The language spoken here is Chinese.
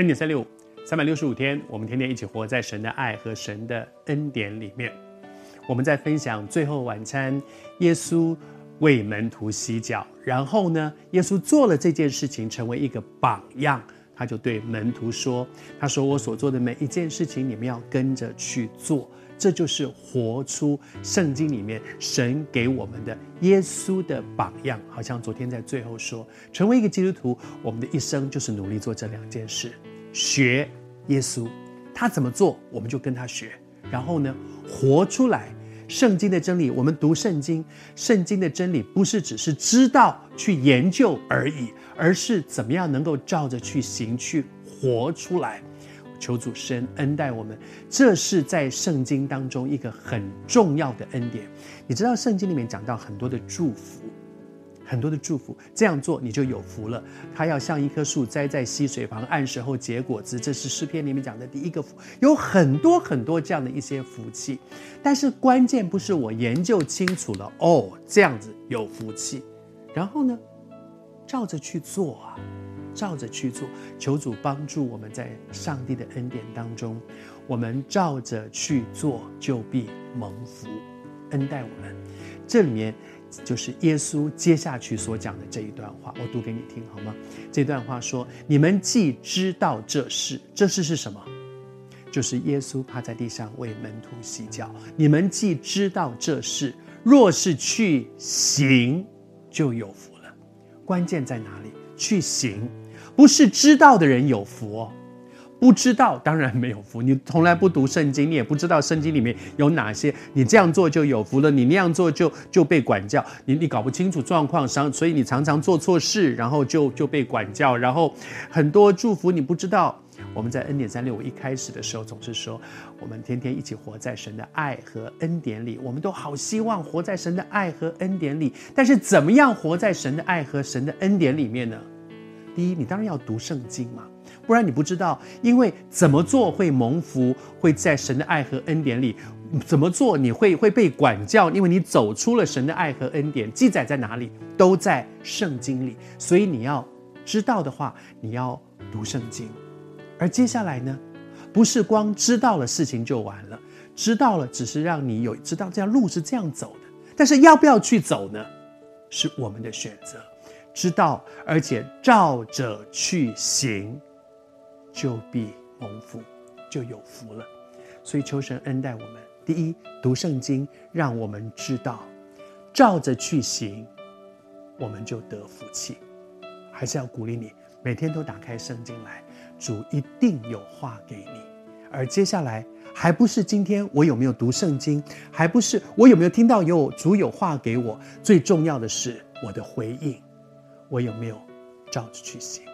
恩典三六五，三百六十五天，我们天天一起活在神的爱和神的恩典里面。我们在分享最后晚餐，耶稣为门徒洗脚，然后呢，耶稣做了这件事情，成为一个榜样，他就对门徒说：“他说我所做的每一件事情，你们要跟着去做。”这就是活出圣经里面神给我们的耶稣的榜样。好像昨天在最后说，成为一个基督徒，我们的一生就是努力做这两件事：学耶稣，他怎么做，我们就跟他学。然后呢，活出来圣经的真理。我们读圣经，圣经的真理不是只是知道去研究而已，而是怎么样能够照着去行，去活出来。求主神恩待我们，这是在圣经当中一个很重要的恩典。你知道圣经里面讲到很多的祝福，很多的祝福，这样做你就有福了。他要像一棵树栽在溪水旁，按时候结果子，这是诗篇里面讲的第一个福。有很多很多这样的一些福气，但是关键不是我研究清楚了哦，这样子有福气，然后呢，照着去做啊。照着去做，求主帮助我们在上帝的恩典当中，我们照着去做，就必蒙福，恩待我们。这里面就是耶稣接下去所讲的这一段话，我读给你听好吗？这段话说：“你们既知道这事，这事是什么？就是耶稣趴在地上为门徒洗脚。你们既知道这事，若是去行，就有福了。关键在哪里？去行。”不是知道的人有福哦，不知道当然没有福。你从来不读圣经，你也不知道圣经里面有哪些。你这样做就有福了，你那样做就就被管教。你你搞不清楚状况，所以你常常做错事，然后就就被管教。然后很多祝福你不知道。我们在恩典三六五一开始的时候总是说，我们天天一起活在神的爱和恩典里。我们都好希望活在神的爱和恩典里，但是怎么样活在神的爱和神的恩典里面呢？第一，你当然要读圣经嘛，不然你不知道，因为怎么做会蒙福，会在神的爱和恩典里；怎么做你会会被管教，因为你走出了神的爱和恩典。记载在哪里？都在圣经里。所以你要知道的话，你要读圣经。而接下来呢，不是光知道了事情就完了，知道了只是让你有知道这样路是这样走的，但是要不要去走呢？是我们的选择。知道，而且照着去行，就必蒙福，就有福了。所以求神恩待我们。第一，读圣经，让我们知道，照着去行，我们就得福气。还是要鼓励你，每天都打开圣经来，主一定有话给你。而接下来，还不是今天我有没有读圣经，还不是我有没有听到有主有话给我，最重要的是我的回应。我有没有照着去行？